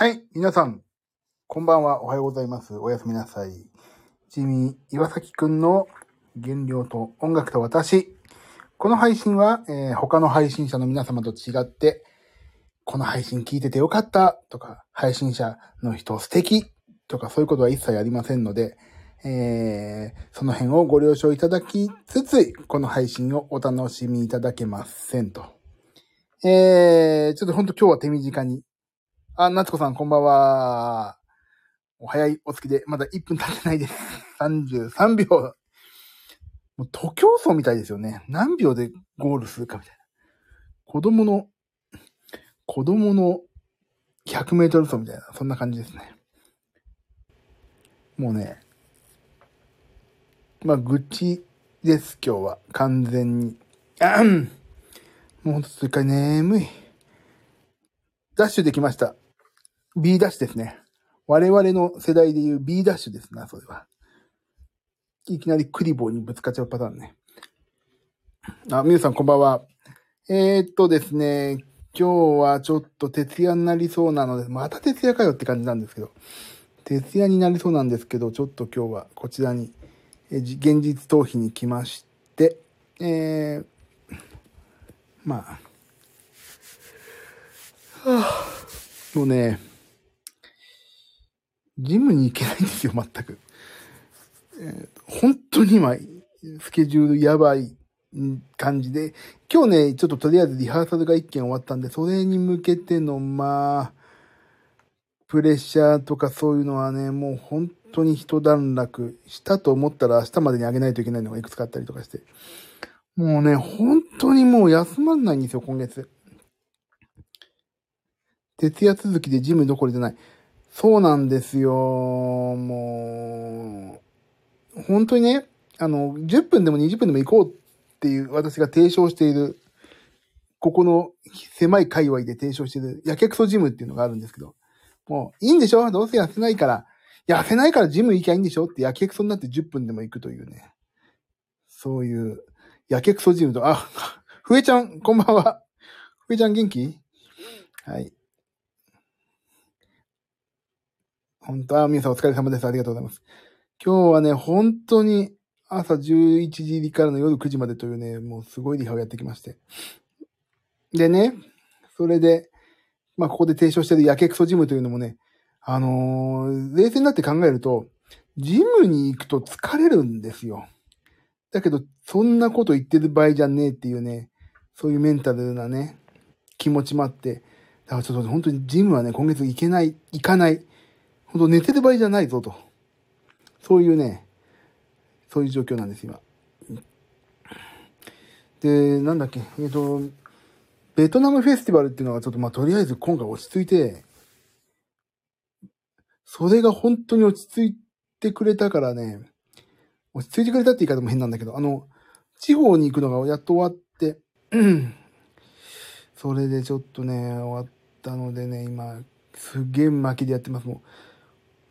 はい、皆さん、こんばんは、おはようございます。おやすみなさい。ジミー岩崎くんの原料と音楽と私。この配信は、えー他の配信者の皆様と違って、この配信聞いててよかったとか、配信者の人素敵とかそういうことは一切ありませんので、えーその辺をご了承いただきつつ、この配信をお楽しみいただけませんと。えー、ちょっとほんと今日は手短にあ、夏子さん、こんばんは。お早いお月で、まだ1分経ってないです。33秒。もう徒競走みたいですよね。何秒でゴールするかみたいな。子供の、子供の100メートル走みたいな、そんな感じですね。もうね、まあ、愚痴です、今日は。完全に。あ んもうほんと、それから眠い。ダッシュできました。B ダッシュですね。我々の世代でいう B ダッシュですな、それは。いきなりクリボーにぶつかっちゃうパターンね。あ、みゆさんこんばんは。えー、っとですね、今日はちょっと徹夜になりそうなので、また徹夜かよって感じなんですけど、徹夜になりそうなんですけど、ちょっと今日はこちらに、え現実逃避に来まして、えー、まあ、もうね、ジムに行けないんですよ、全く。えー本当に今、スケジュールやばい感じで、今日ね、ちょっととりあえずリハーサルが一件終わったんで、それに向けての、まあ、プレッシャーとかそういうのはね、もう本当に一段落したと思ったら明日までにあげないといけないのがいくつかあったりとかして。もうね、本当にもう休まんないんですよ、今月。徹夜続きでジムどころじゃない。そうなんですよ。もう、本当にね、あの、10分でも20分でも行こうっていう私が提唱している、ここの狭い界隈で提唱している、やけくそジムっていうのがあるんですけど、もう、いいんでしょ？どうせ痩せないから、痩せないからジム行きゃいいんでしょ？ってやけくそになって10分でも行くというね。そういう、やけくそジムと、あ、ふえちゃん、こんばんは。ふえちゃん元気？はい。本当は皆さんお疲れ様です。ありがとうございます。今日はね、本当に朝11時からの夜9時までというね、もうすごいリハをやってきまして。でね、それで、まあここで提唱してるやけくそジムというのもね、あのー冷静になって考えると、ジムに行くと疲れるんですよ。だけど、そんなこと言ってる場合じゃねえっていうね、そういうメンタルなね、気持ちもあって、だからちょっと本当にジムはね、今月行けない、行かない。本当寝てる場合じゃないぞと。そういうね、そういう状況なんです、今。で、なんだっけ、えっと、ベトナムフェスティバルっていうのがちょっとまあとりあえず今回落ち着いて、それが本当に落ち着いてくれたからね、落ち着いてくれたって言い方も変なんだけど、あの、地方に行くのがやっと終わって、それでちょっとね、終わったのでね、今、すげえ巻きでやってます。もう、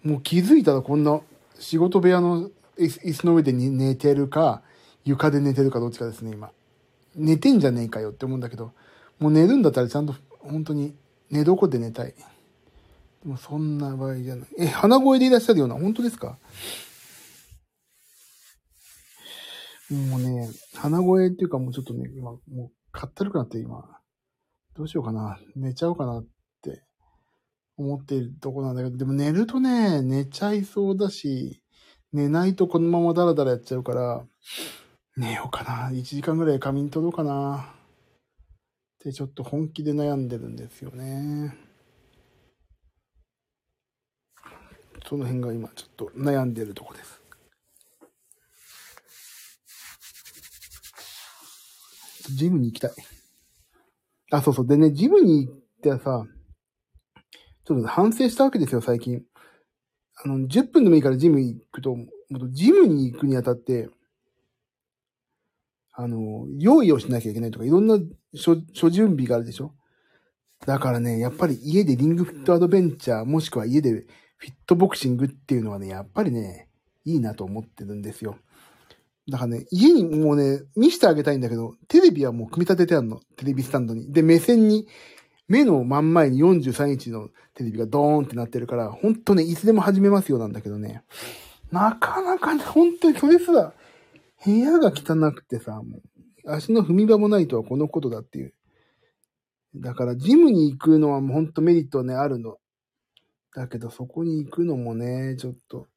もう気づいたらこんな仕事部屋の椅子の上で寝てるか、床で寝てるかどっちかですね、今。寝てんじゃねえかよって思うんだけど、もう寝るんだったらちゃんと本当に寝床で寝たい。でもそんな場合じゃない。え、鼻声でいらっしゃるような、本当ですか？もうね、鼻声っていうかもうちょっとね、今、もう、かったるくなって今、どうしようかな。寝ちゃおうかな思っているとこなんだけど、でも寝るとね、寝ちゃいそうだし、寝ないとこのままダラダラやっちゃうから、寝ようかな。1時間ぐらい仮眠取ろうかな。ってちょっと本気で悩んでるんですよね。その辺が今ちょっと悩んでるとこです。ジムに行きたい。あ、そうそう。でね、ジムに行ってさ、ちょっと反省したわけですよ、最近。あの、10分でもいいからジム行くと、もっジムに行くにあたって、あの、用意をしなきゃいけないとか、いろんな諸諸準備があるでしょだからね、やっぱり家でリングフィットアドベンチャー、もしくは家でフィットボクシングっていうのはね、やっぱりね、いいなと思ってるんですよ。だからね、家にもうね、見せてあげたいんだけど、テレビはもう組み立ててあるの。テレビスタンドに。で、目線に目の真ん前に43インチのテレビがドーンってなってるから、ほんとね、いつでも始めますよなんだけどね。なかなかね、本当にそれすら、部屋が汚くてさ、もう、足の踏み場もないとはこのことだっていう。だから、ジムに行くのはもうほんとメリットね、あるの。だけど、そこに行くのもね、ちょっと、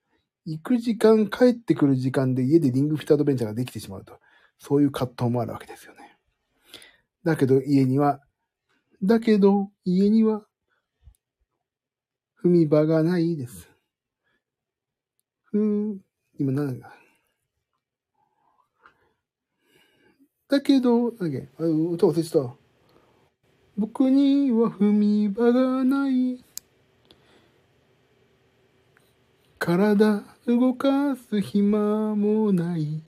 行く時間、帰ってくる時間で家でリングフィットアドベンチャーができてしまうと。そういう葛藤もあるわけですよね。だけど、家には、だけど、家には、踏み場がないです。ふーん、今何だだけど、なんだっけ、あ歌忘れてた。僕には踏み場がない。体動かす暇もない。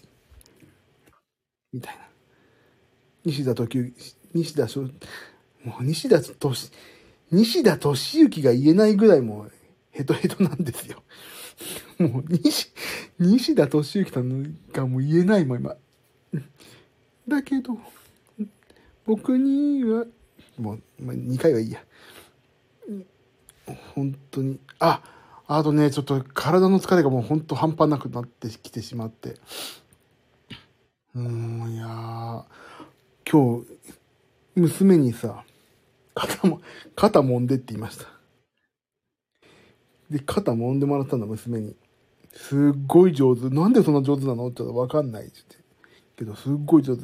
みたいな。西田時西田しょ、もう西田とし、西田敏行が言えないぐらいもうヘトヘトなんですよ。もう西、西田敏行さんがもう言えないもん今。だけど、僕には、もう、まあ、2回はいいや。本当に、あ、あとね、ちょっと体の疲れがもう本当半端なくなってきてしまって。うん、いやー、今日、娘にさ、肩も、肩揉んでって言いました。で、肩揉んでもらったんだ、娘に。すっごい上手。なんでそんな上手なのって言ったらわかんないって言って。けど、すっごい上手。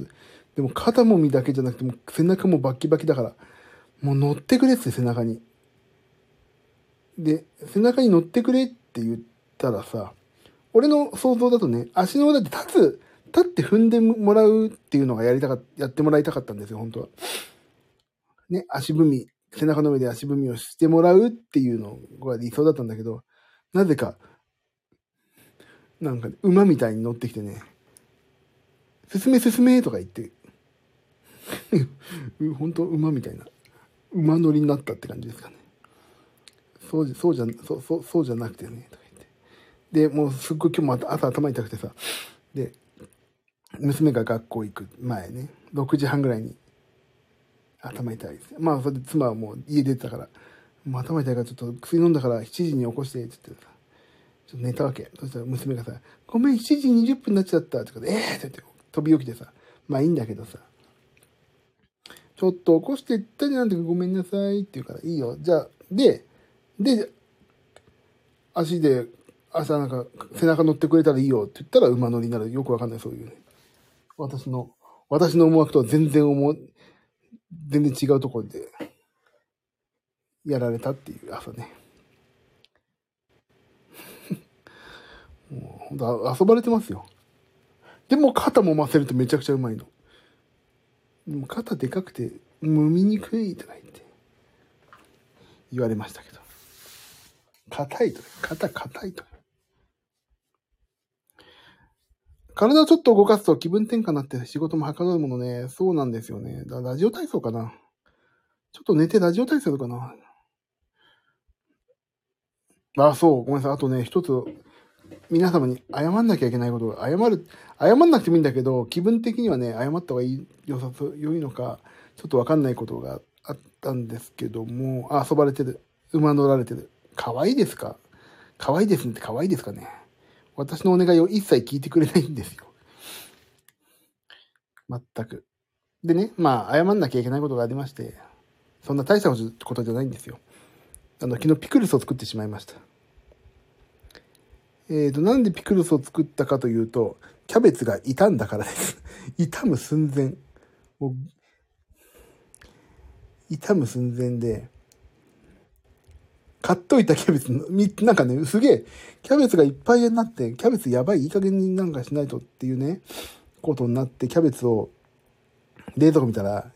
でも肩もみだけじゃなくて、も背中もバッキバキだから、もう乗ってくれって背中に。で、背中に乗ってくれって言ったらさ、俺の想像だとね、足の裏で立つ、立って踏んでもらうっていうのがやりたかっやってもらいたかったんですよ、本当は。ね、足踏み、背中の上で足踏みをしてもらうっていうのが理想だったんだけど、なぜか、なんか、ね馬みたいに乗ってきてね、進め進めとか言って、本当馬みたいな、馬乗りになったって感じですかね。そうじゃ、そうじゃ、そう、そう、そうじゃなくてね、とか言って。で、もうすっごい今日も朝頭痛くてさ、で、娘が学校行く前ね、6時半ぐらいに頭痛いです。まあ、それで妻はもう家出てたから、もう頭痛いからちょっと薬飲んだから7時に起こして、って言ってさ、ちょっと寝たわけ。そしたら娘がさ、ごめん、7時20分になっちゃった。ってことで、ええー、って言って飛び起きてさ、まあいいんだけどさ、ちょっと起こしてったじゃんってごめんなさいって言うから、いいよ。じゃあ、で、で、足で、朝なんか背中乗ってくれたらいいよって言ったら馬乗りになる。よくわかんない、そういうね。私の、私の思惑とは全然思う、全然違うところで、やられたっていう朝ね。もう、ほんと遊ばれてますよ。でも肩もませるとめちゃくちゃうまいの。でも肩でかくて、揉みにくいとか言って、言われましたけど。硬いと肩硬いと体をちょっと動かすと気分転換になって仕事もはかどるものね。そうなんですよね。ラジオ体操かな。ちょっと寝てラジオ体操かな。あ、そう。ごめんなさい。あとね、一つ、皆様に謝んなきゃいけないことが、謝る、謝んなくてもいいんだけど、気分的にはね、謝った方がいい、良さそう、良いのか、ちょっとわかんないことがあったんですけども、あ、遊ばれてる。馬乗られてる。可愛いですか？可愛いですねって可愛いですかね？私のお願いを一切聞いてくれないんですよ。全く。でね、まあ、謝んなきゃいけないことがありまして、そんな大したことじゃないんですよ。あの、昨日ピクルスを作ってしまいました。えーと、なんでピクルスを作ったかというと、キャベツが傷んだからです。傷む寸前。もう、傷む寸前で、買っといたキャベツの、み、なんかね、すげえ、キャベツがいっぱいになって、キャベツやばい、いい加減になんかしないとっていうね、ことになって、キャベツを冷蔵庫見たら、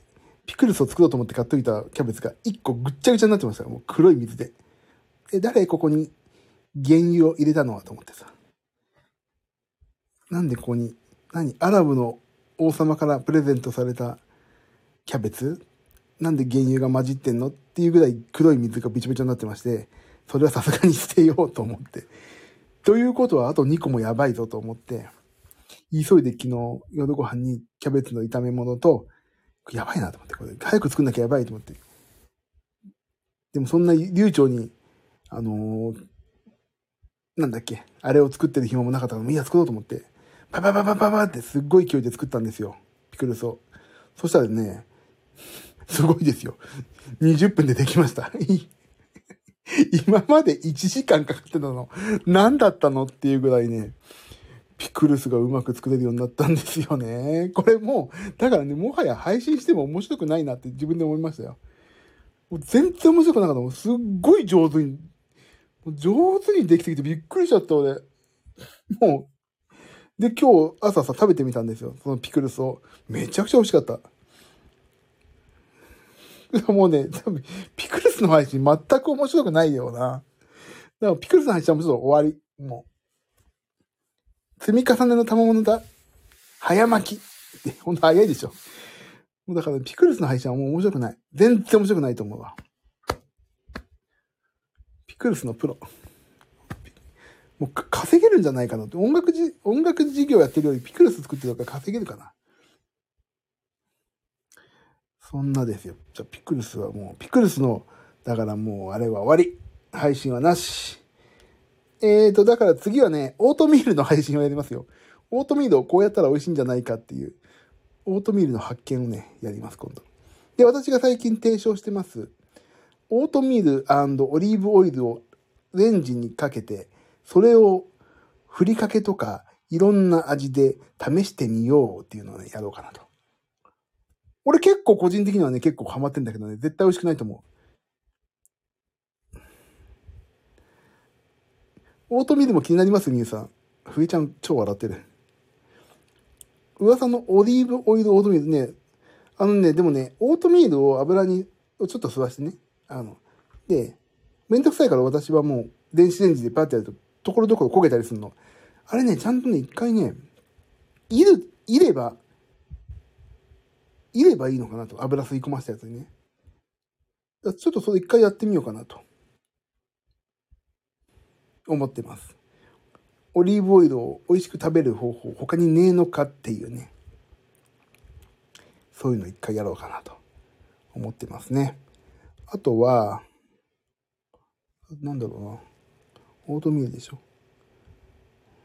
ピクルスを作ろうと思って買っといたキャベツが1個ぐっちゃぐちゃになってましたよ。もう黒い水で。え、誰ここに原油を入れたのはと思ってさ。なんでここに、何？アラブの王様からプレゼントされたキャベツ？なんで原油が混じってんの？っていうぐらい黒い水がびちょびちょになってまして、それはさすがに捨てようと思って。ということはあと2個もやばいぞと思って、急いで昨日夜ご飯にキャベツの炒め物と、やばいなと思って、これ早く作んなきゃやばいと思って、でもそんな流暢に、あのーなんだっけ、あれを作ってる暇もなかったから、いや、作ろうと思って、パパパパパパってすっごい勢いで作ったんですよ。ピクルスを。そしたらね、すごいですよ。20分でできました。今まで1時間かかってたの、何だったのっていうぐらいね、ピクルスがうまく作れるようになったんですよね。これもう、だからね、もはや配信しても面白くないなって自分で思いましたよ。もう全然面白くなかったもん。すっごい上手に、上手にできてきてびっくりしちゃった俺。もう、で、今日朝さ食べてみたんですよ。そのピクルスを。めちゃくちゃ美味しかった。もうね、ピクルスの配信全く面白くないような。だからピクルスの配信はもうちょっと終わり。もう。積み重ねの賜物だ。早巻き。ほんと早いでしょ。もうだから、ピクルスの配信はもう面白くない。全然面白くないと思うわ。ピクルスのプロ。もう稼げるんじゃないかなって。音楽じ、音楽事業やってるよりピクルス作ってるから稼げるかな。そんなですよ。じゃピクルスはもう、ピクルスの、だからもうあれは終わり。配信はなし。えーと、だから次はね、オートミールの配信をやりますよ。オートミールをこうやったら美味しいんじゃないかっていう、オートミールの発見をね、やります、今度。で、私が最近提唱してます、オートミールオリーブオイルをレンジにかけて、それをふりかけとかいろんな味で試してみようっていうのをね、やろうかなと。俺結構個人的にはね、結構ハマってんだけどね、絶対美味しくないと思う。オートミールも気になります、みゆさん。ふいちゃん超笑ってる。噂のオリーブオイルオートミールね、あのね、でもね、オートミールを油にちょっと吸わしてね。あの、で、めんどくさいから私はもう電子レンジでパッてやると、ところどころ焦げたりするの。あれね、ちゃんとね、一回ね、いる、いれば、いればいいのかなと。油吸い込ませたやつにね。ちょっとそれ一回やってみようかなと。思ってます。オリーブオイルを美味しく食べる方法、他にねえのかっていうね。そういうの一回やろうかなと思ってますね。あとは、なんだろうな。オートミールでしょ。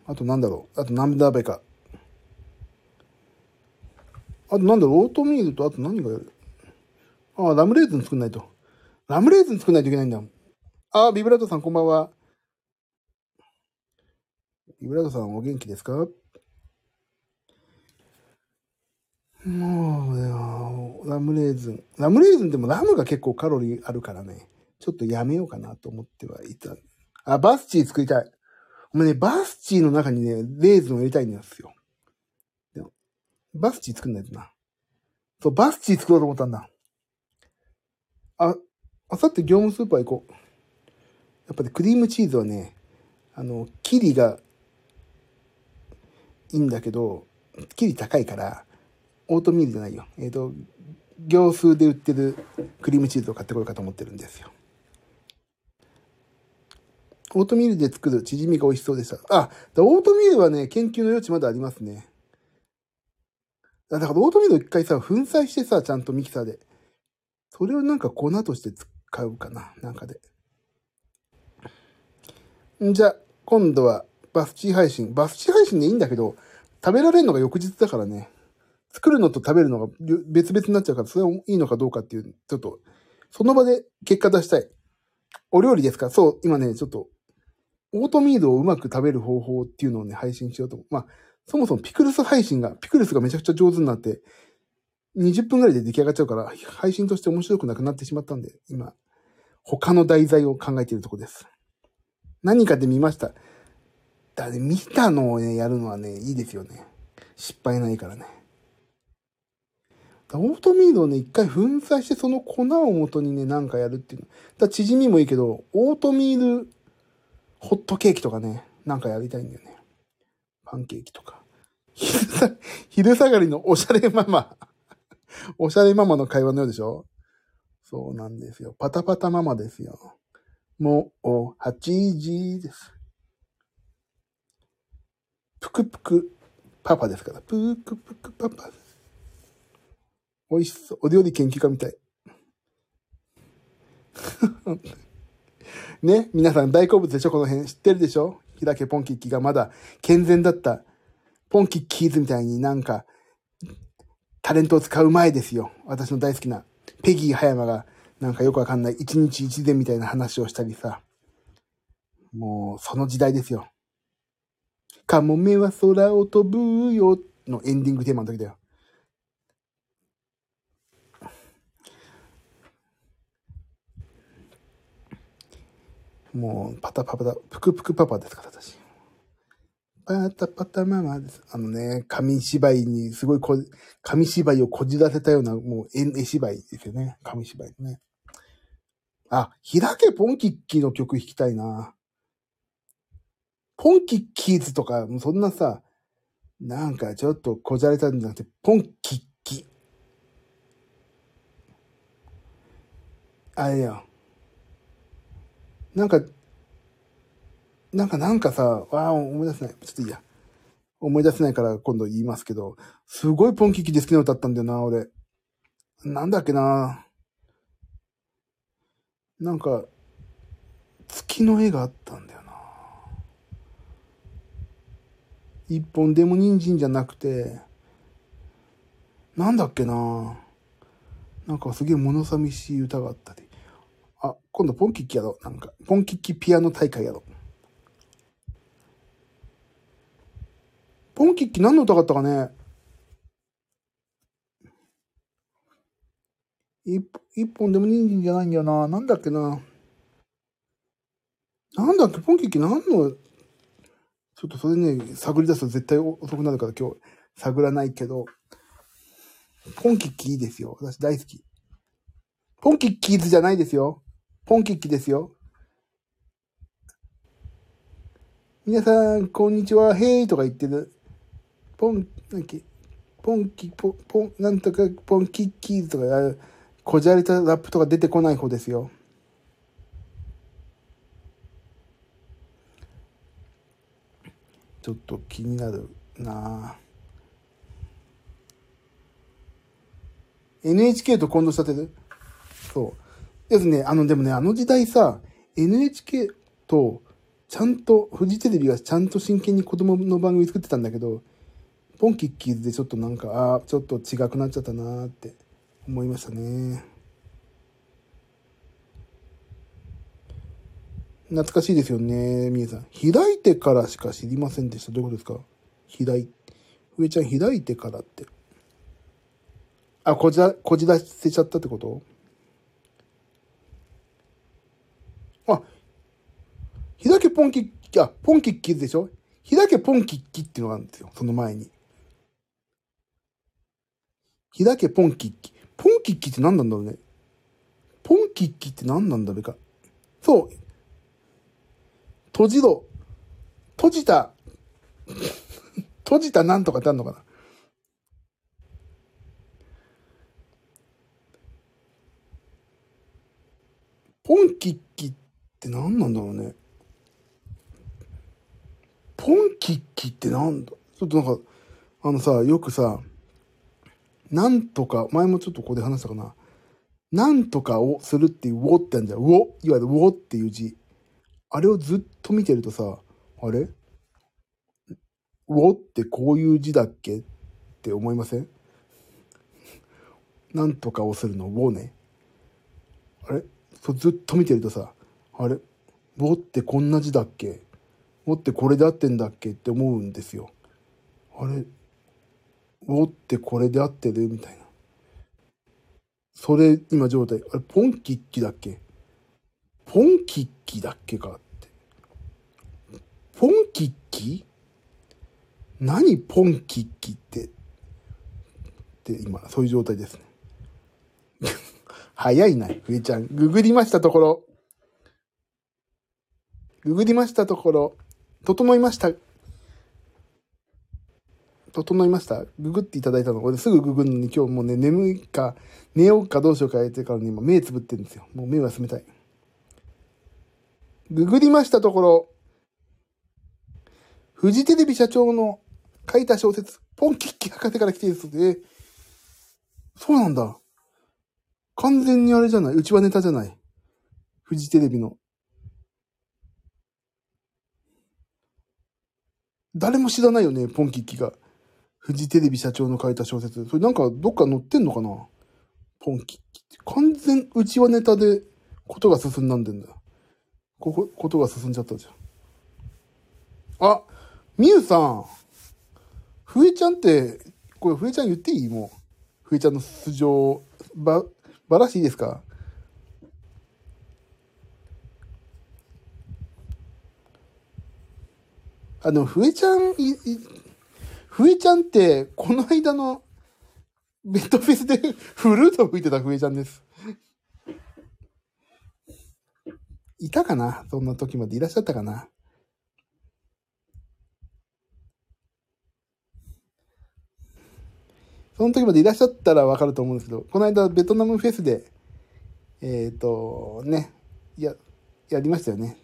あとなんだろう。あと何鍋か。あとなんだろう？オートミールとあと何がやる？ああ、ラムレーズン作んないと。ラムレーズン作んないといけないんだ。ああ、ビブラートさんこんばんは。ビブラートさんお元気ですか？もうよ、ラムレーズン。ラムレーズンでもラムが結構カロリーあるからね。ちょっとやめようかなと思ってはいた。あ、バスチー作りたい。お前ね、バスチーの中にね、レーズンを入れたいんですよ。バスチー作んないとな。そう、バスチー作ろうと思ったんだ。あ、あさって業務スーパー行こう。やっぱりクリームチーズはね、あの、キリがいいんだけど、キリ高いから、オートミールじゃないよ。えっ、と、業数で売ってるクリームチーズを買ってこようかと思ってるんですよ。オートミールで作るチヂミが美味しそうでした。あ、オートミールはね、研究の余地まだありますね。だからオートミール一回さ、粉砕してさ、ちゃんとミキサーで。それをなんか粉として使うかな、なんかで。んじゃ、今度はバスチー配信。バスチー配信でいいんだけど、食べられるのが翌日だからね。作るのと食べるのが別々になっちゃうから、それはいいのかどうかっていう、ちょっと、その場で結果出したい。お料理ですか？そう、今ね、ちょっと、オートミールをうまく食べる方法っていうのをね、配信しようと思う。まあ、そもそもピクルス配信が、ピクルスがめちゃくちゃ上手になって、20分ぐらいで出来上がっちゃうから、配信として面白くなくなってしまったんで、今、他の題材を考えているとこです。何かで見ました。だね、見たのをね、やるのはね、いいですよね。失敗ないからね。オートミールをね、一回粉砕してその粉を元にね、なんかやるっていうの。だチヂミもいいけど、オートミールホットケーキとかね、なんかやりたいんだよね。パンケーキとか。昼さ、昼下がりのおしゃれママ。おしゃれママの会話のようでしょそうなんですよ。パタパタママですよ。もう、8時です。ぷくぷくパパですから。ぷくぷくパパです。美味しそう。お料理研究家みたい。ね、皆さん大好物でしょこの辺知ってるでしょひだけポンキッキがまだ健全だったポンキッキーズみたいになんかタレントを使う前ですよ。私の大好きなペギー葉山がなんかよくわかんない一日一善みたいな話をしたりさ。もうその時代ですよ。カモメは空を飛ぶよのエンディングテーマの時だよ。もう、パタパタ、プクプクパパですから、私。パタパタママです。あのね、紙芝居にすごいこ、紙芝居をこじらせたような、もう絵芝居ですよね。紙芝居ね。あ、ひらけポンキッキーの曲弾きたいな。ポンキッキーズとか、そんなさ、なんかちょっとこじゃれたんじゃなくて、ポンキッキ。あれや。なんか、なんか、なんかさ、わあ、思い出せない。ちょっといいや。思い出せないから今度言いますけど、すごいポンキキで好きな歌ったんだよな、俺。なんだっけな。なんか、月の絵があったんだよな。一本でも人参じゃなくて、なんだっけな。なんかすげえ物寂しい歌があったり。あ、今度ポンキッキやろう。なんか、ポンキッキピアノ大会やろう。ポンキッキ何の歌があったかね？一一本でも人参じゃないんだよな。なんだっけな？なんだっけ、ポンキッキ何の、ちょっとそれね、探り出すと絶対遅くなるから今日探らないけど、ポンキッキいいですよ。私大好き。ポンキッキーズじゃないですよ。ポンキッキですよ。皆さん、こんにちは、ヘイとか言ってる。ポン、なんけ、ポンキ、ポン、ポン、なんとか、ポンキッキーズとか。こじゃれたラップとか出てこない方ですよ。ちょっと気になるな NHK と混同しちゃってる？そう。ですね、あの、でもね、あの時代さ、NHK と、ちゃんと、フジテレビがちゃんと真剣に子供の番組作ってたんだけど、ポンキッキーズでちょっとなんか、ああ、ちょっと違くなっちゃったなーって思いましたね。懐かしいですよね、みえさん。開いてからしか知りませんでした。どういうことですか？開い、上ちゃん開いてからって。あ、こじら、こじらせちゃったってこと？あ、開けポンキッキ、あ、ポンキッキーズでしょ？開けポンキッキっていうのがあるんですよ。その前に。開けポンキッキ。ポンキッキって何なんだろうね。ポンキッキって何なんだろうか。そう。閉じろ。閉じた。閉じたなんとかってあるのかな。ポンキッキって何なんだろうね。ポンキッキってなんだちょっとなんか、あのさ、よくさ、なんとか、前もちょっとここで話したかな。なんとかをするっていう、ウォってあるじゃん。ウォ、いわゆるウォっていう字。あれをずっと見てるとさ、あれウォってこういう字だっけ？って思いません？なんとかをするの、ウォね。あれ？そうずっと見てるとさ、あれウォってこんな字だっけウォってこれで合ってんだっけ？って思うんですよ。あれ？ウォってこれで合ってるみたいな。それ、今状態。あれ、ポンキッキだっけ？ポンキッキだっけかって。ポンキッキ？何ポンキッキって？って今、そういう状態ですね。早いな、ふえちゃん。ググりましたところ。ググりましたところ。整いました。整いましたググっていただいたの。俺すぐググるのに今日もうね、眠いか、寝ようかどうしようか言ってからね、今目つぶってるんですよ。もう目は冷たい。ググりましたところ、フジテレビ社長の書いた小説、ポンキッキ博士から来ているそうで、そうなんだ。完全にあれじゃない。うちはネタじゃない。フジテレビの。誰も知らないよね、ポンキッキが。フジテレビ社長の書いた小説。それなんかどっか載ってんのかな？ポンキッキって。完全うちはネタでことが進んだんでんだ。ここ、ことが進んじゃったじゃん。あ、みゆさん。ふえちゃんって、これふえちゃん言っていい？もう。ふえちゃんの素性、ば、ばらしていいですか？あ、でも、ふえちゃん、い、い、ふえちゃんって、この間の、ベッドフェスで フルート吹いてたふえちゃんです。いたかな？そんな時までいらっしゃったかな？その時までいらっしゃったらわかると思うんですけど、この間ベトナムフェスで、えっ、と、ね、や、やりましたよね。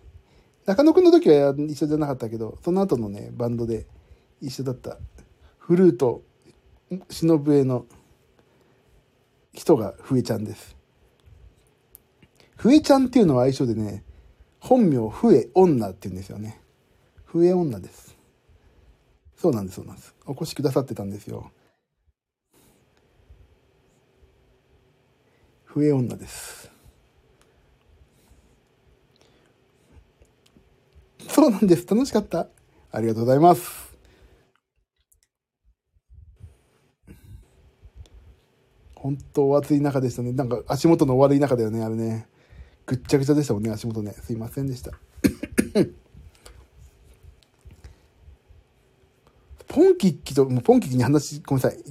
中野くんの時は一緒じゃなかったけど、その後のね、バンドで一緒だった、フルート、忍笛の人がふえちゃんです。ふえちゃんっていうのは相性でね、本名ふえ女って言うんですよね。ふえ女です。そうなんです、そうなんです。お越しくださってたんですよ。ふえ女です。そうなんです。楽しかった。ありがとうございます。本当お暑い中でしたね。なんか足元の悪い中だよね、あれね。ぐっちゃぐちゃでしたもんね、足元ね。すいませんでした。ポンキッキと、もうポンキッキに話、ごめんなさい。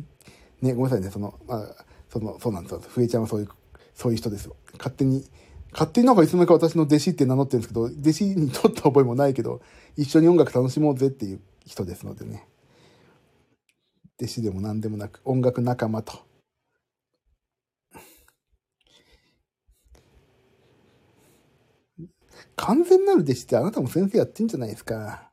ね、ごめんなさいね、その、まあ、その、そうなんですよ。ふえちゃんはそういう、そういう人ですよ。勝手に、勝手になんかいつの間にか私の弟子って名乗ってるんですけど、弟子に取った覚えもないけど、一緒に音楽楽しもうぜっていう人ですのでね。弟子でも何でもなく、音楽仲間と。完全なる弟子ってあなたも先生やってんじゃないですか。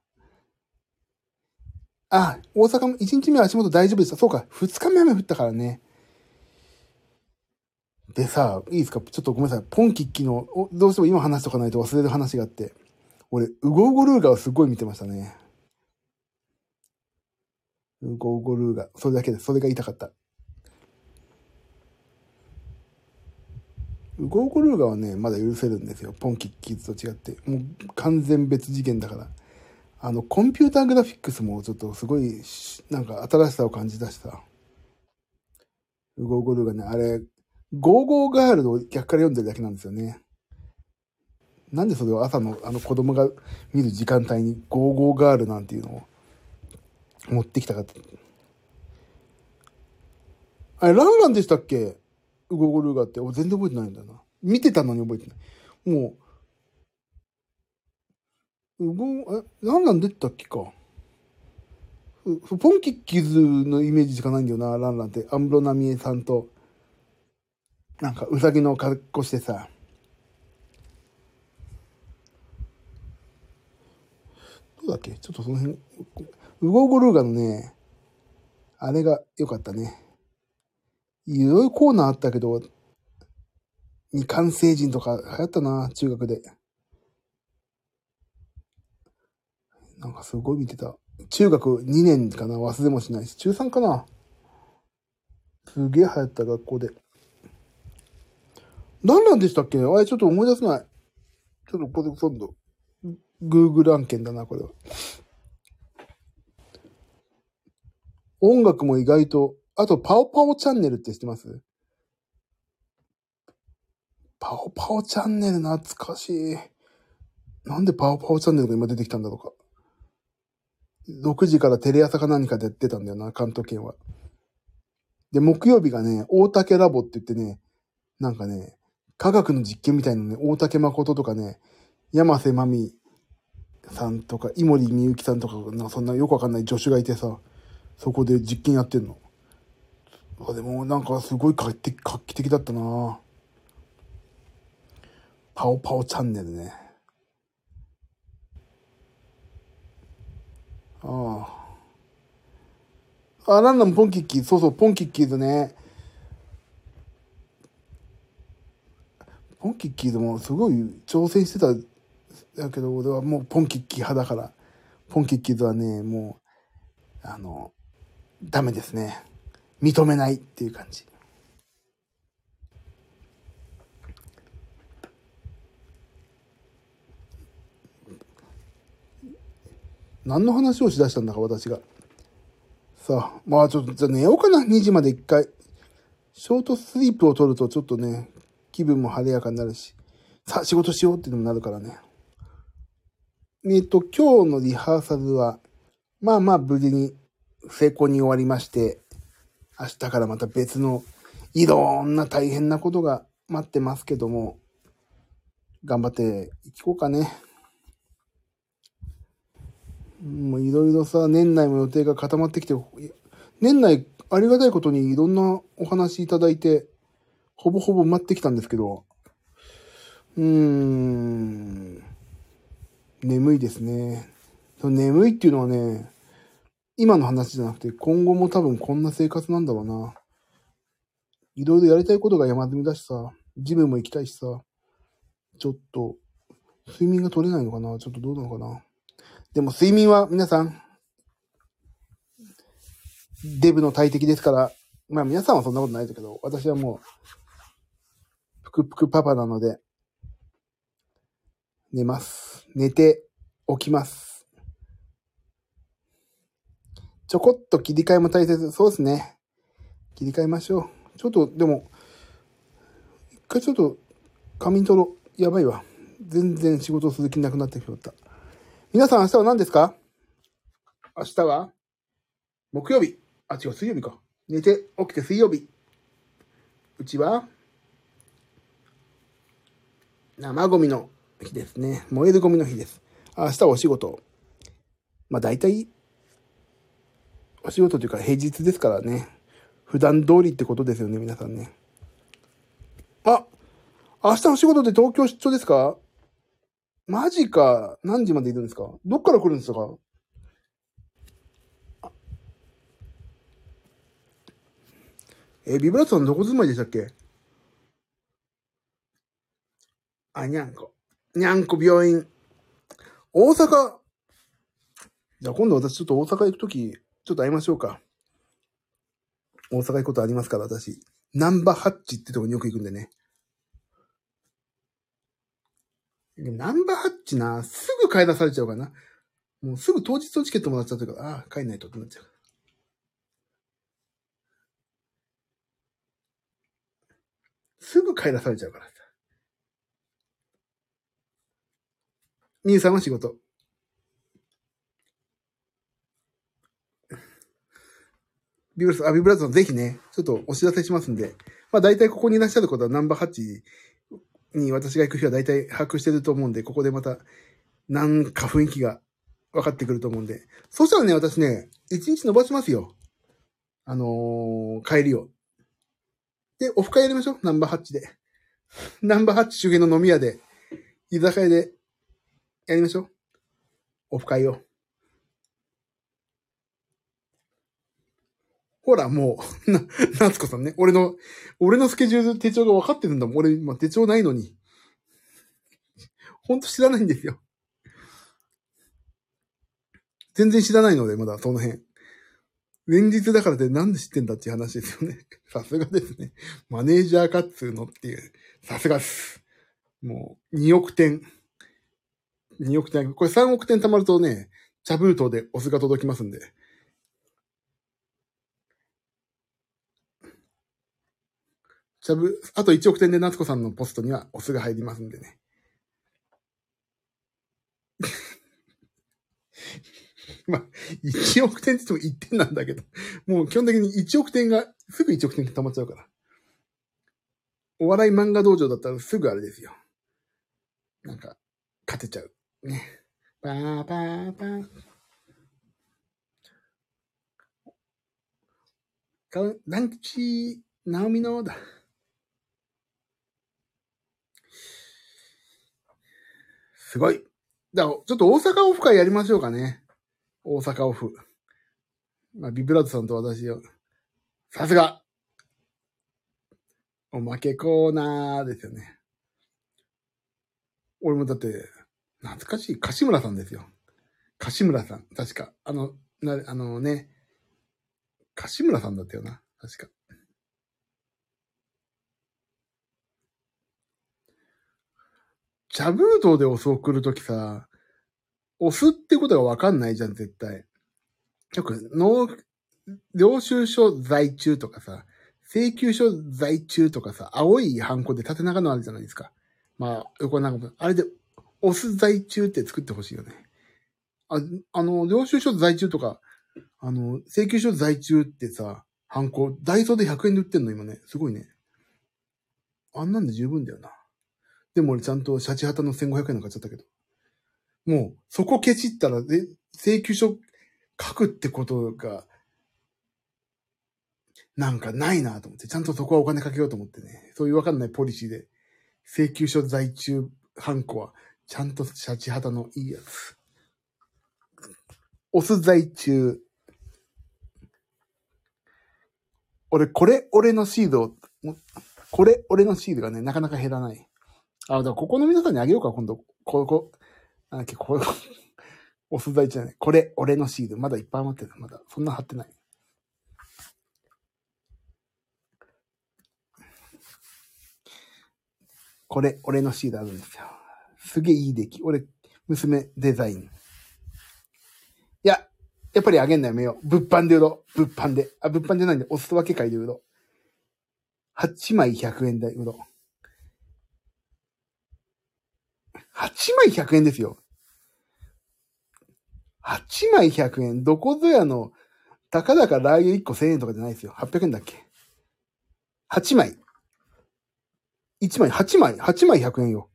あ、大阪も1日目は足元大丈夫でした。そうか、2日目雨降ったからね。でさ、いいですか？ちょっとごめんなさい。ポンキッキの、どうしても今話しとかないと忘れる話があって。俺、ウゴウゴルーガをすごい見てましたね。ウゴウゴルーガ。それだけです。それが言いたかった。ゴウゴルーガはね、まだ許せるんですよ。ポンキッキーズと違って。もう完全別次元だから。あの、コンピューターグラフィックスもちょっとすごい、なんか新しさを感じ出した。ゴウゴルーガね、あれ、ゴーゴーガールを逆から読んでるだけなんですよね。なんでそれを朝のあの子供が見る時間帯にゴーゴーガールなんていうのを持ってきたかって。あれ、ランランでしたっけ？ウゴゴルーガって。俺全然覚えてないんだな。見てたのに覚えてない。もう、ウゴ、え、ランラン出てたっけか。ふポンキッキーズのイメージしかないんだよな、ランランって。アンブロナミエさんと、なんか、ウサギの格好してさ。どうだっけ？ちょっとその辺、ウゴゴルーガのね、あれが良かったね。いろいろコーナーあったけど、未完成人とか流行ったな、中学で。なんかすごい見てた。中学2年かな忘れもしないし。中3かなすげえ流行った学校で。何なんでしたっけ？あれちょっと思い出せない。ちょっとこれ今度、Google 案件だな、これは。音楽も意外と、あと、パオパオチャンネルって知ってます？パオパオチャンネル懐かしい。なんでパオパオチャンネルが今出てきたんだろうか。6時からテレ朝か何かでやってたんだよな、関東圏は。で、木曜日がね、大竹ラボって言ってね、なんかね、科学の実験みたいなね、大竹誠とかね、山瀬まみさんとか、井森美幸さんとか、なんかそんなよくわかんない助手がいてさ、そこで実験やってんの。あでもなんかすごい画期的画期的だったなパオパオチャンネルね。ああ。あ、ランナムポンキッキー、そうそう、ポンキッキーズね。ポンキッキーズもすごい挑戦してた、だけど、俺はもうポンキッキー派だから、ポンキッキーズはね、もう、あの、ダメですね。認めないっていう感じ。何の話をしだしたんだか、私が。さあ、まあちょっと、じゃあ寝ようかな、2時まで一回。ショートスリープを取るとちょっとね、気分も晴れやかになるし、さあ仕事しようっていうのもなるからね。えっと、今日のリハーサルは、まあまあ無事に成功に終わりまして、明日からまた別のいろんな大変なことが待ってますけども、頑張っていこうかね。もういろいろさ、年内も予定が固まってきて、年内ありがたいことにいろんなお話いただいて、ほぼほぼ埋まってきたんですけど、うーん、眠いですね。眠いっていうのはね、今の話じゃなくて、今後も多分こんな生活なんだろうな。いろいろやりたいことが山積みだしさ、ジムも行きたいしさ、ちょっと、睡眠が取れないのかなちょっとどうなのかなでも睡眠は皆さん、デブの大敵ですから、まあ皆さんはそんなことないですけど、私はもう、ぷくぷくパパなので、寝ます。寝て、起きます。ちょこっと切り替えも大切。そうですね。切り替えましょう。ちょっと、でも、一回ちょっと、仮眠取ろう。やばいわ。全然仕事する気なくなってしまった。皆さん明日は何ですか？明日は木曜日。あ、違う、水曜日か。寝て、起きて水曜日。うちは生ゴミの日ですね。燃えるゴミの日です。明日はお仕事。まあ大体、お仕事というか平日ですからね。普段通りってことですよね、皆さんね。あ、明日お仕事で東京出張ですか？マジか。何時までいるんですか？どっから来るんですか？え、ビブラートさんどこ住まいでしたっけ？あ、にゃんこ。にゃんこ病院。大阪。じゃあ今度私ちょっと大阪行くとき、ちょっと会いましょうか。大阪行くことありますから、私。ナンバーハッチってとこによく行くんでね。でもナンバーハッチな、すぐ買い出されちゃうかな。もうすぐ当日のチケットもらっちゃうから、ああ、帰んないとってなっちゃう。すぐ帰らされちゃうからさ。みゆさんは仕事。ビブラス、あ、ビブラスさんぜひね、ちょっとお知らせしますんで。まあ大体ここにいらっしゃることはナンバーハッチに私が行く日は大体把握してると思うんで、ここでまた、なんか雰囲気が分かってくると思うんで。そしたらね、私ね、一日伸ばしますよ。あのー、帰りを。で、オフ会やりましょう。ナンバーハッチで。ナンバーハッチ周辺の飲み屋で、居酒屋で、やりましょう。オフ会を。ほら、もう、な、夏子さんね。俺の、俺のスケジュール手帳が分かってるんだもん。俺、今手帳ないのに。ほんと知らないんですよ。全然知らないので、まだその辺。連日だからってなんで知ってんだっていう話ですよね。さすがですね。マネージャーかっつうのっていう。さすがっす。もう、2億点。2億点。これ3億点貯まるとね、茶封筒でお酢が届きますんで。しゃぶ、あと1億点で夏子さんのポストにはお酢が入りますんでね。まあ、1億点って言っても1点なんだけど、もう基本的に1億点が、すぐ1億点って溜まっちゃうから。お笑い漫画道場だったらすぐあれですよ。なんか、勝てちゃう。ね。パーパーパー。ランチ、ナオミのだ。すごい。じゃあ、ちょっと大阪オフ会やりましょうかね。大阪オフ。まあ、ビブラートさんと私を。さすがおまけコーナーですよね。俺もだって、懐かしい。柏村さんですよ。柏村さん。確か。あの、な、あのね、柏村さんだったよな。確か。茶封筒でお酢送るときさ、お酢ってことがわかんないじゃん、絶対。よく、農、領収書在中とかさ、請求書在中とかさ、青いハンコで縦長のあるじゃないですか。まあ、横長も、あれで、お酢在中って作ってほしいよね。あ、あの、領収書在中とか、あの、請求書在中ってさ、ハンコ、ダイソーで100円で売ってんの今ね。すごいね。あんなんで十分だよな。でも俺ちゃんとシャチハタの1500円の買っちゃったけど。もう、そこケチったら、で、請求書書くってことが、なんかないなと思って、ちゃんとそこはお金かけようと思ってね。そういうわかんないポリシーで、請求書在中ハンコは、ちゃんとシャチハタのいいやつ。オス在中。俺、これ、俺のシード、これ、俺のシールがね、なかなか減らない。あ、だここの皆さんにあげようか、今度。ここ、なんだっけ、これ、お素材じゃない。これ、俺のシール。まだいっぱい余ってる。まだ、そんな貼ってない。これ、俺のシールあるんですよ。すげえいい出来。俺、娘デザイン。いや、やっぱりあげんのやめよう。物販で売ろう。物販で。あ、物販じゃないんで、お裾分け会で売ろう。8枚100円で売ろう。8枚100円ですよ。8枚100円。どこぞやの、たかだかラー油1個1000円とかじゃないですよ。800円だっけ ?8 枚。1枚、8枚、8枚100円よ。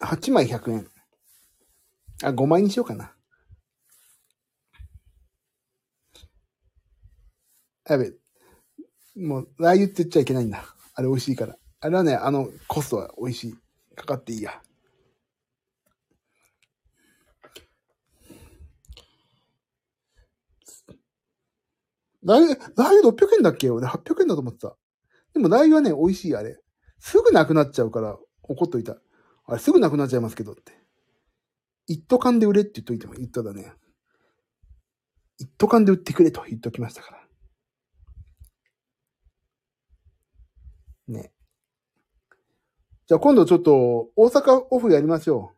8枚100円。あ、5枚にしようかな。やべ。もう、ラー油って言っちゃいけないんだ。あれ美味しいから。あれはね、あの、コストは美味しい。かかっていいや。ラー油、ラー油600円だっけ？俺800円だと思ってた。でもラー油はね、美味しいあれ。すぐなくなっちゃうから、怒っといた。あれ、すぐなくなっちゃいますけどって。一斗缶で売れって言っといても言っただね。一斗缶で売ってくれと言っときましたから。ね。じゃあ今度ちょっと、大阪オフやりましょ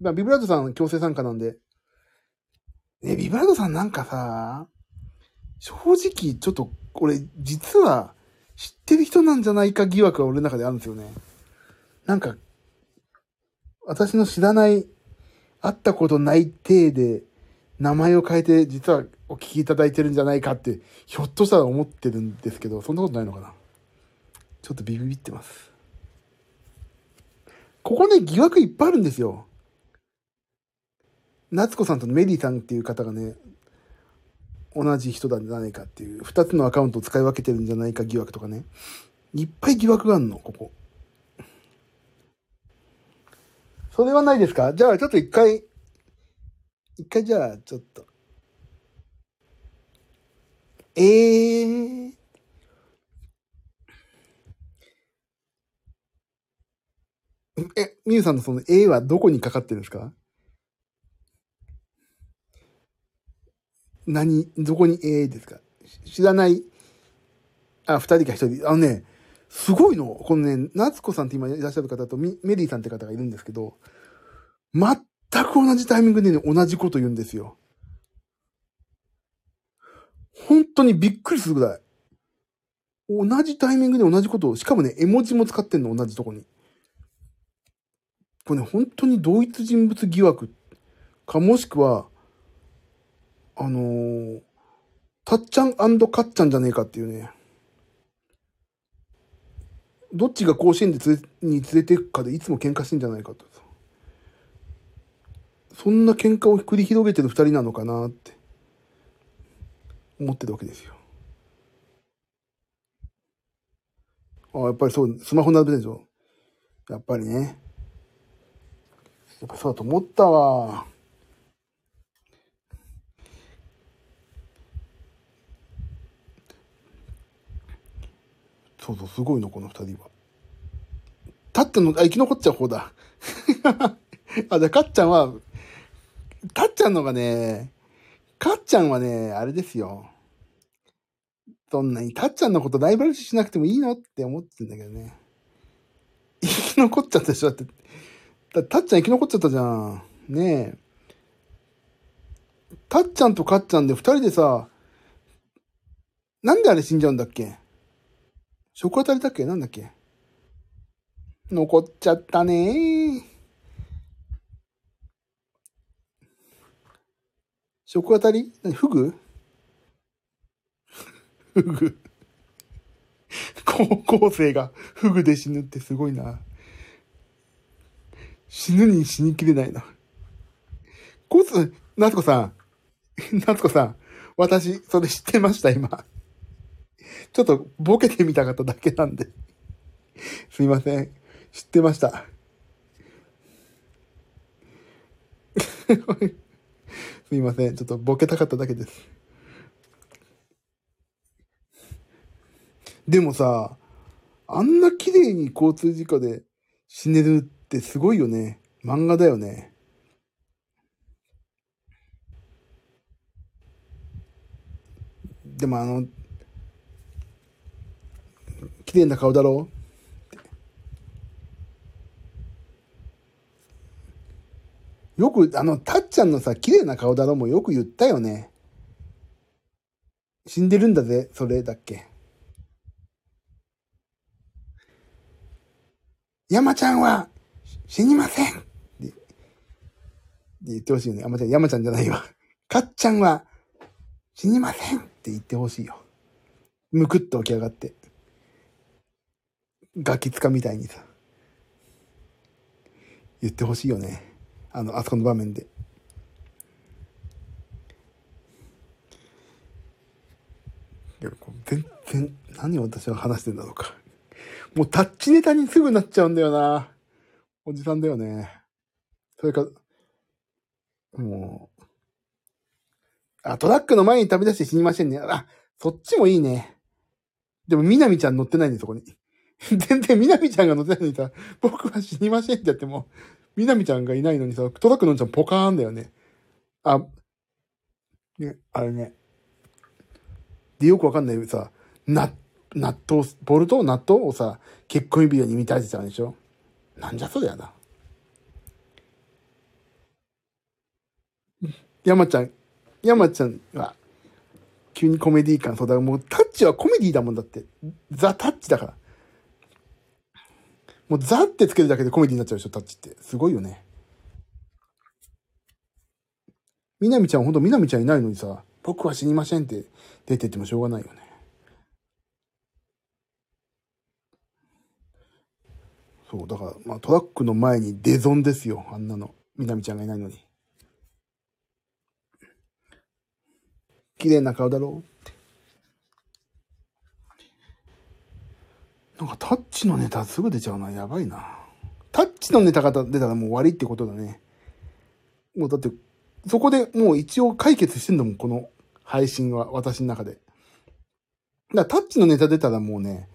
う。まあ、ビブラードさん強制参加なんで。ね、ビブラードさんなんかさ、正直ちょっと、俺、実は、知ってる人なんじゃないか疑惑が俺の中であるんですよね。なんか、私の知らない、会ったことない体で、名前を変えて、実はお聞きいただいてるんじゃないかって、ひょっとしたら思ってるんですけど、そんなことないのかな？ちょっとビビビってます。ここね、疑惑いっぱいあるんですよ。夏子さんとメリーさんっていう方がね、同じ人なんじゃないかっていう、二つのアカウントを使い分けてるんじゃないか疑惑とかね。いっぱい疑惑があるの、ここ。それはないですか？じゃあ、ちょっと一回、一回じゃあ、ちょっと。えー。え、みゆさんのその A はどこにかかってるんですか？何、どこに A ですか？知らない、あ、二人か一人。あのね、すごいの。このね、夏子さんって今いらっしゃる方とミメリーさんって方がいるんですけど、全く同じタイミングでね、同じこと言うんですよ。本当にびっくりするぐらい。同じタイミングで同じことを、しかもね、絵文字も使ってんの、同じとこに。これね、本当に同一人物疑惑か、もしくは、あのー、たっちゃんかっちゃんじゃねえかっていうね。どっちが甲子園で連れに連れていくかでいつも喧嘩してんじゃないかと。そんな喧嘩を繰り広げてる二人なのかなって思ってるわけですよ。あやっぱりそう、スマホ並べてるでしょ。やっぱりね。やっぱそうだと思ったわ。そうそう、すごいの、この二人は。たっちゃんの、あ、生き残っちゃう方だ。あ、じゃあ、かっちゃんは、たっちゃんのがね、かっちゃんはね、あれですよ。そんなに、たっちゃんのことライバル視しなくてもいいのって思ってんだけどね。生き残っちゃったでしょだって。たっちゃん生き残っちゃったじゃん。ねえ。たっちゃんとかっちゃんで二人でさ、なんであれ死んじゃうんだっけ？食当たりだっけ？なんだっけ？残っちゃったね食当たり？何？フグ？フグ。高校生がフグで死ぬってすごいな。死ぬに死にきれないな。コス、夏子さん。夏子さん。私、それ知ってました、今。ちょっとボケてみたかっただけなんで。すいません。知ってました。すいません。ちょっとボケたかっただけです。でもさ、あんな綺麗に交通事故で死ねるってってすごいよね。漫画だよね。でもあの、綺麗な顔だろ？よく、あの、たっちゃんのさ、綺麗な顔だろ？もよく言ったよね。死んでるんだぜ、それだっけ。山ちゃんは死にませんって言ってほしいよね。あ、まちゃん、山ちゃんじゃないわ。かっちゃんは死にませんって言ってほしいよ。むくっと起き上がって。ガキつかみたいにさ。言ってほしいよね。あの、あそこの場面で。いや、全然、何を私は話してんだろうか。もうタッチネタにすぐなっちゃうんだよな。おじさんだよね。それか、もう、あ、トラックの前に飛び出して死にませんね。あ、そっちもいいね。でも、みなみちゃん乗ってないんです、そこに。全然みなみちゃんが乗ってないのにさ、僕は死にませんってやっても、みなみちゃんがいないのにさ、トラックのんちゃんポカーンだよね。あ、ね、あれね。で、よくわかんないさ、な納豆、ボルト納豆をさ、結婚指輪に見立てたんでしょ？なんじゃそりゃな。山ちゃん、山ちゃんは、急にコメディ感、そうだ、もうタッチはコメディだもんだって。ザ・タッチだから。もうザってつけるだけでコメディになっちゃうでしょ、タッチって。すごいよね。みなみちゃん、ほんとみなみちゃんいないのにさ、僕は死にませんって出てってもしょうがないよね。そう、だから、まあトラックの前にデゾンですよ、あんなの。みなみちゃんがいないのに。綺麗な顔だろうって。なんかタッチのネタすぐ出ちゃうな。やばいな。タッチのネタが出たらもう終わりってことだね。もうだって、そこでもう一応解決してんだもん、この配信は、私の中で。だからタッチのネタ出たらもうね、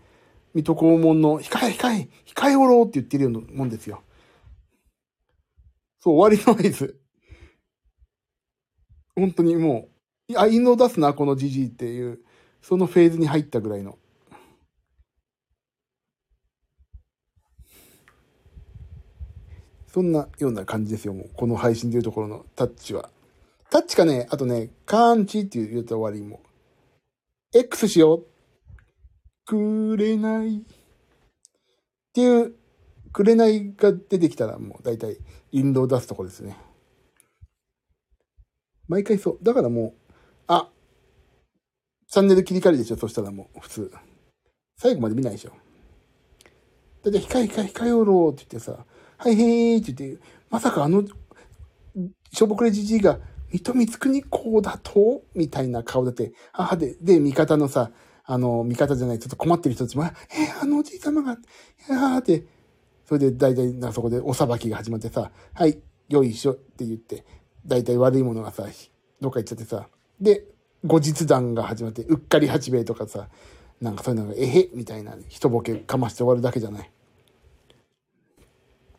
水戸黄門の、控え、控え、控えおろうって言ってるようなもんですよ。そう、終わりの合図。本当にもう、あ、犬を出すな、このじじいっていう、そのフェーズに入ったぐらいの。そんなような感じですよ、もう。この配信でいうところのタッチは。タッチかね、あとね、カーンチって言うと終わりも。X しよう。くれない。っていう、くれないが出てきたらもう大体、インドを出すとこですね。毎回そう。だからもう、あ、チャンネル切り替えるでしょそしたらもう、普通。最後まで見ないでしょ。だって、控え控え控えおろうって言ってさ、はいへーって言って、まさかあの、しょぼくれじじいが、水戸光圀公だと？みたいな顔だって、母で、で、味方のさ、あの、味方じゃない、ちょっと困ってる人たちも、えー、あのおじい様が、いやーって、それで大体、そこでお裁きが始まってさ、はい、よいしょって言って、大体悪いものがさ、どっか行っちゃってさ、で、後日談が始まって、うっかり八兵衛とかさ、なんかそういうのが、えへみたいな、一ボケかまして終わるだけじゃない。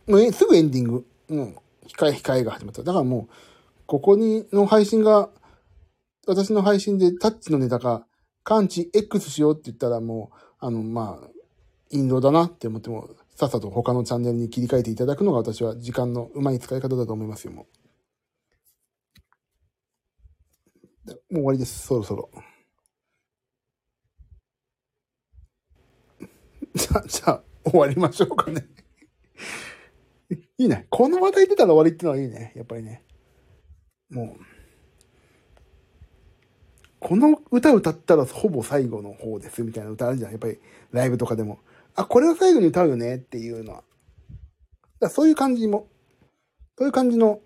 もうすぐエンディング。もう、控え控えが始まった。だからもう、ここに、の配信が、私の配信でタッチのネタか、感知 X しようって言ったらもう、あの、まあ、インドだなって思っても、さっさと他のチャンネルに切り替えていただくのが私は時間のうまい使い方だと思いますよ、もう。もう終わりです、そろそろ。じゃあ、じゃあ、終わりましょうかねいいね。この話題出たら終わりってのはいいね。やっぱりね。もう。この歌歌ったらほぼ最後の方ですみたいな歌あるじゃん。やっぱりライブとかでも。あ、これを最後に歌うよねっていうのは。だそういう感じも、そういう感じの、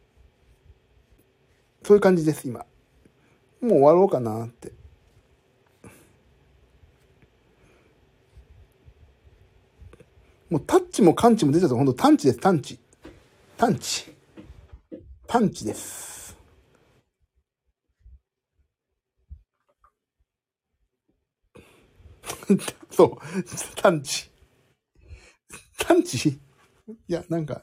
そういう感じです、今。もう終わろうかなって。もうタッチもカンチも出ちゃった。ほんとタンチです、タンチ。タンチ。タンチです。そう、タンチ。タンチいや、なんか、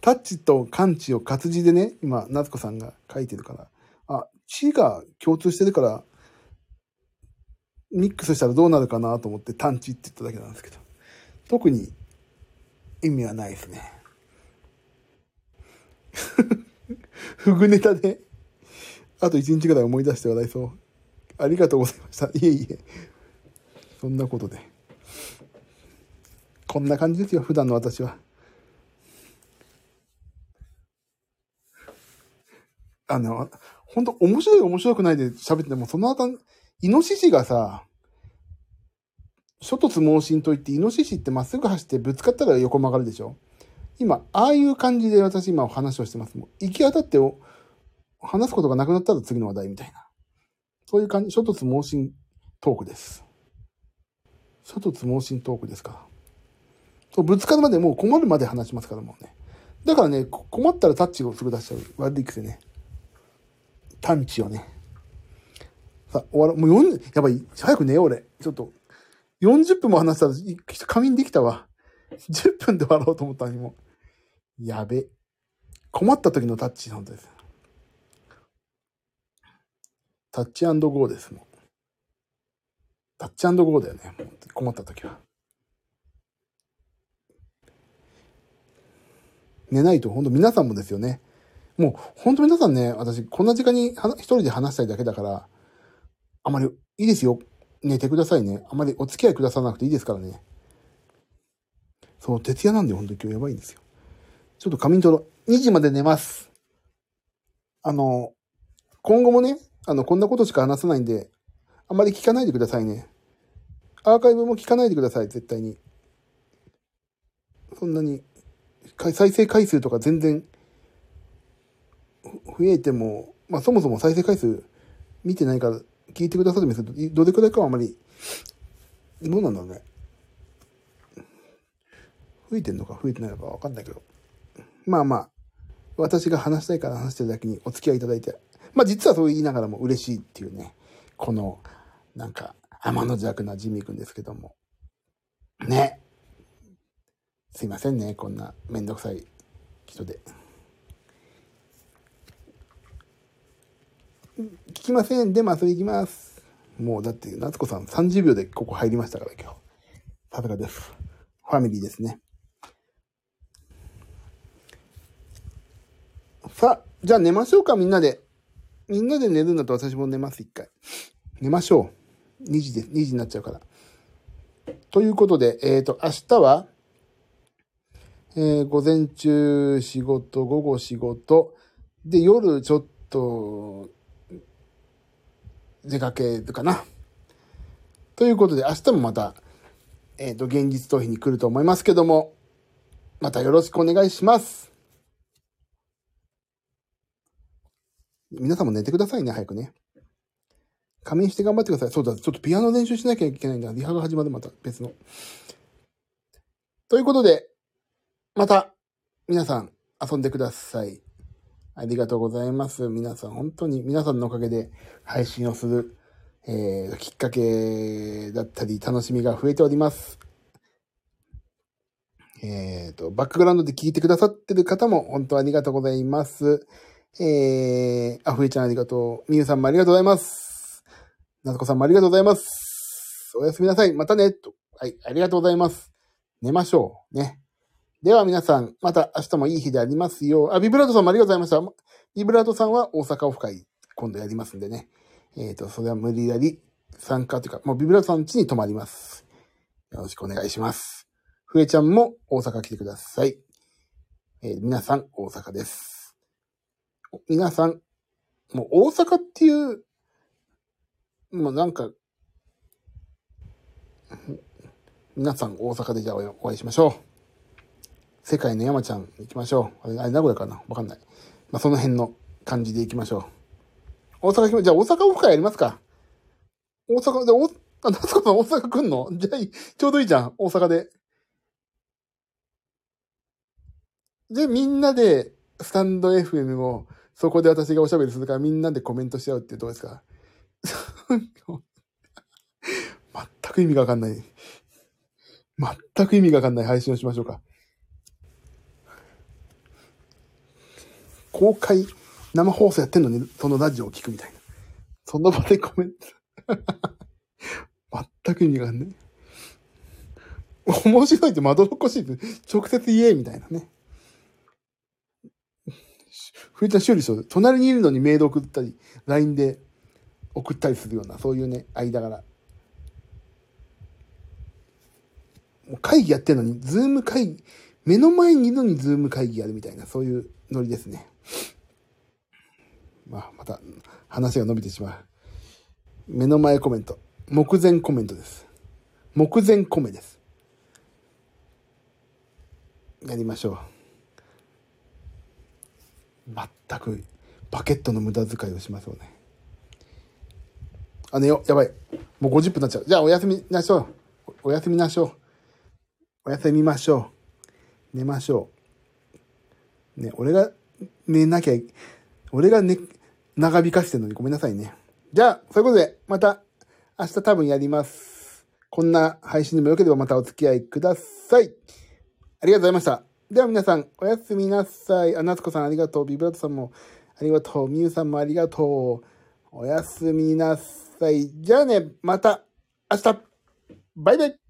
タッチとカンチを活字でね、今、夏子さんが書いてるから、あ、チが共通してるから、ミックスしたらどうなるかなと思ってタンチって言っただけなんですけど、特に意味はないですね。フグネタで、あと一日ぐらい思い出して笑いそう。ありがとうございました。いえいえ。そんなことで。こんな感じですよ、普段の私は。あの、本当面白い面白くないで喋ってても、その後、イノシシがさ、諸突猛進といって、イノシシってまっすぐ走ってぶつかったら横曲がるでしょ？今、ああいう感じで私今お話をしてます。もう行き当たって話すことがなくなったら次の話題みたいな。そういう感じ、諸突猛進トークです。諸突猛進トークですか？ぶつかるまでもう困るまで話しますからもうね。だからね、困ったらタッチをすぐ出しちゃう。悪い癖ね。探知をね。さあ、終わろう。もう4、やばい。早く寝よう俺。ちょっと、40分も話したら、仮眠できたわ。10分で終わろうと思ったのにも。やべ。困った時のタッチ、本当です。タッチゴーです、もう。タッチゴーだよね。困った時は。寝ないと、本当皆さんもですよね。もう、本当皆さんね、私、こんな時間に一人で話したいだけだから、あまりいいですよ。寝てくださいね。あまりお付き合いくださらなくていいですからね。そう、徹夜なんで本当に今日やばいんですよ。ちょっと仮眠取ろう。2時まで寝ます。あの、今後もね、あの、こんなことしか話さないんで、あまり聞かないでくださいね。アーカイブも聞かないでください、絶対に。そんなに、再生回数とか全然、増えても、まあそもそも再生回数見てないから聞いてくださるんですけど、どれくらいかはあまり、どうなんだろうね。増えてんのか増えてないのかわかんないけど。まあまあ、私が話したいから話してるだけにお付き合いいただいて、まあ実はそう言いながらも嬉しいっていうね、この、なんか、天の弱なジミー君ですけども。ね。すいませんね、こんなめんどくさい人で。聞きません。でも遊び行きます。もうだって、夏子さん30秒でここ入りましたから、今日。さすがです。ファミリーですね。さあ、じゃあ寝ましょうか、みんなで。みんなで寝るんだと私も寝ます、一回。寝ましょう。2時です、2時になっちゃうから。ということで、えっ、ー、と、明日は、えー、午前中仕事、午後仕事、で、夜ちょっと、出かけるかな。ということで、明日もまた、えっ、ー、と、現実逃避に来ると思いますけども、またよろしくお願いします。皆さんも寝てくださいね、早くね。仮眠して頑張ってください。そうだ、ちょっとピアノ練習しなきゃいけないんだ。リハが始まる、また別の。ということで、また、皆さん遊んでください。ありがとうございます。皆さん、本当に皆さんのおかげで配信をする、えー、きっかけだったり、楽しみが増えております。えっ、ー、と、バックグラウンドで聞いてくださってる方も本当ありがとうございます。えー、あふれちゃんありがとう。みゆさんもありがとうございます。なつこさんもありがとうございます。おやすみなさい。またね。と。はい、ありがとうございます。寝ましょう。ね。では皆さん、また明日もいい日でありますよ。あ、ビブラートさんもありがとうございました。ビブラートさんは大阪オフ会、今度やりますんでね。えっ、ー、と、それは無理やり参加というか、もうビブラートさん家に泊まります。よろしくお願いします。ふえちゃんも大阪来てください。えー、皆さん大阪です。皆さん、もう大阪っていう、もうなんか、皆さん大阪でじゃあお会いしましょう。世界の山ちゃん行きましょう。あれ、あれ名古屋かな？わかんない。まあ、その辺の感じで行きましょう。大阪行きま、じゃあ大阪オフ会やりますか。大阪、で、お、あ、夏子さん大阪来んの？じゃあ、ちょうどいいじゃん。大阪で。で、みんなで、スタンド FM を、そこで私がおしゃべりするからみんなでコメントし合うってどうですか？全く意味がわかんない。全く意味がわかんない配信をしましょうか。公開生放送やってんのに、そのラジオを聞くみたいな。その場でコメント。全く意味がわかんない。面白いってまどろっこしいって、直接言え、みたいなね。ふりちゃん修理しよう。隣にいるのにメール送ったり、LINE で送ったりするような、そういうね、間柄。もう会議やってるのに、ズーム会議、目の前にいるのにズーム会議やるみたいな、そういうノリですね。まあ、また、話が伸びてしまう。目の前コメント。目前コメントです。目前コメです。やりましょう。全く、バケットの無駄遣いをしますよね。あ、寝よ。やばい。もう50分になっちゃう。じゃあ、おやすみなしょう。おやすみなしょう。おやすみましょう。寝ましょう。ね、俺が寝なきゃ、俺がね、長引かしてるのにごめんなさいね。じゃあ、そういうことで、また明日多分やります。こんな配信でもよければまたお付き合いください。ありがとうございました。では皆さん、おやすみなさい。あ、夏子さんありがとう。ビブラートさんもありがとう。みゆさんもありがとう。おやすみなさいさい。じゃあね、また明日。バイバイ。